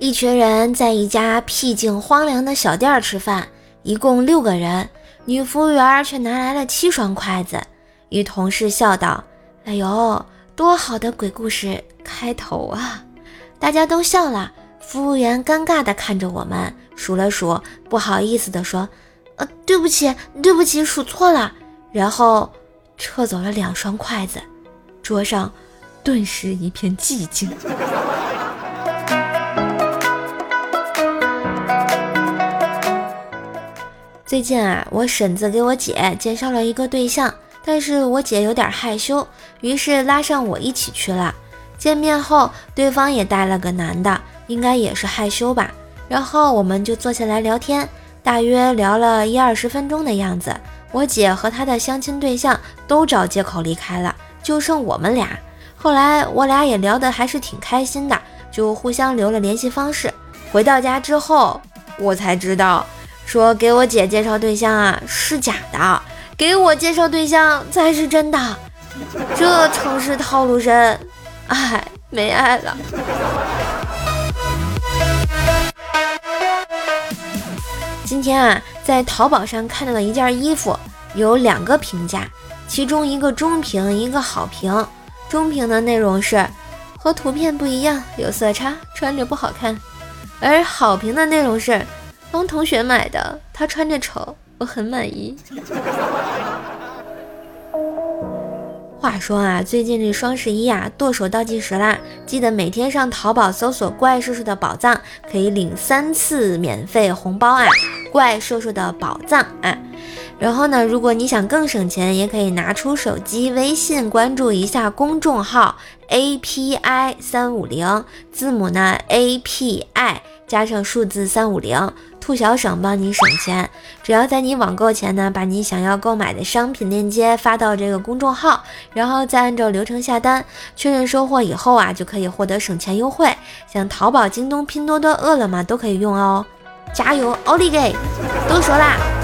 一群人在一家僻静荒凉的小店吃饭，一共六个人，女服务员却拿来了七双筷子。与同事笑道：“哎呦，多好的鬼故事开头啊！” 大家都笑了。服务员尴尬地看着我们，数了数，不好意思地说：“呃，对不起，对不起，数错了。”然后撤走了两双筷子，桌上顿时一片寂静。最近啊，我婶子给我姐介绍了一个对象，但是我姐有点害羞，于是拉上我一起去了。见面后，对方也带了个男的，应该也是害羞吧。然后我们就坐下来聊天，大约聊了一二十分钟的样子。我姐和她的相亲对象都找借口离开了，就剩我们俩。后来我俩也聊得还是挺开心的，就互相留了联系方式。回到家之后，我才知道。说给我姐介绍对象啊是假的，给我介绍对象才是真的。这城市套路深，哎，没爱了。今天啊，在淘宝上看到了一件衣服，有两个评价，其中一个中评，一个好评。中评的内容是和图片不一样，有色差，穿着不好看。而好评的内容是。帮同学买的，他穿着丑，我很满意。话说啊，最近这双十一啊，剁手倒计时啦！记得每天上淘宝搜索“怪兽兽的宝藏”，可以领三次免费红包啊！怪兽兽的宝藏啊！然后呢，如果你想更省钱，也可以拿出手机微信关注一下公众号 “API 三五零”，字母呢 API 加上数字三五零。兔小省帮你省钱，只要在你网购前呢，把你想要购买的商品链接发到这个公众号，然后再按照流程下单，确认收货以后啊，就可以获得省钱优惠。像淘宝、京东、拼多多、饿了么都可以用哦。加油，奥利给！都说啦。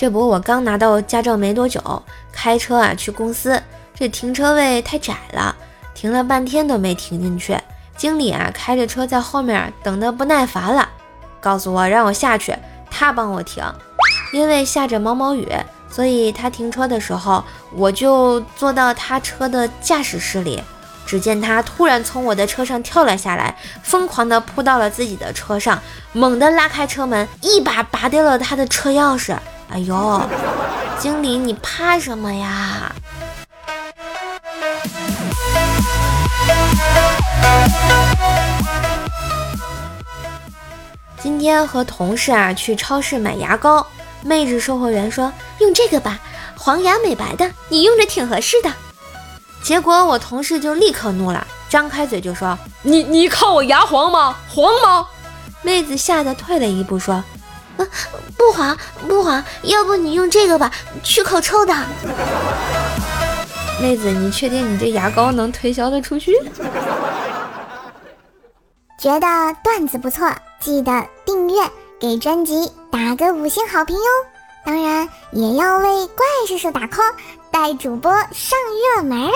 这不，我刚拿到驾照没多久，开车啊去公司，这停车位太窄了，停了半天都没停进去。经理啊，开着车在后面等得不耐烦了，告诉我让我下去，他帮我停。因为下着毛毛雨，所以他停车的时候，我就坐到他车的驾驶室里。只见他突然从我的车上跳了下来，疯狂地扑到了自己的车上，猛地拉开车门，一把拔掉了他的车钥匙。哎呦，经理，你怕什么呀？今天和同事啊去超市买牙膏，妹子售货员说用这个吧，黄牙美白的，你用着挺合适的。结果我同事就立刻怒了，张开嘴就说：“你你看我牙黄吗？黄吗？”妹子吓得退了一步说：“啊，不滑不滑，要不你用这个吧，去口臭的。”妹子，你确定你这牙膏能推销的出去？觉得段子不错，记得订阅，给专辑打个五星好评哟！当然也要为怪叔叔打 call，带主播上热门啊！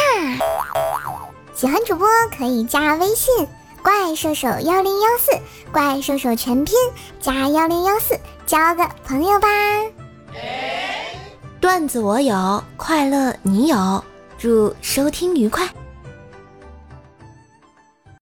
喜欢主播可以加微信怪兽手幺零幺四，怪兽手全拼加幺零幺四，交个朋友吧！段子我有，快乐你有，祝收听愉快。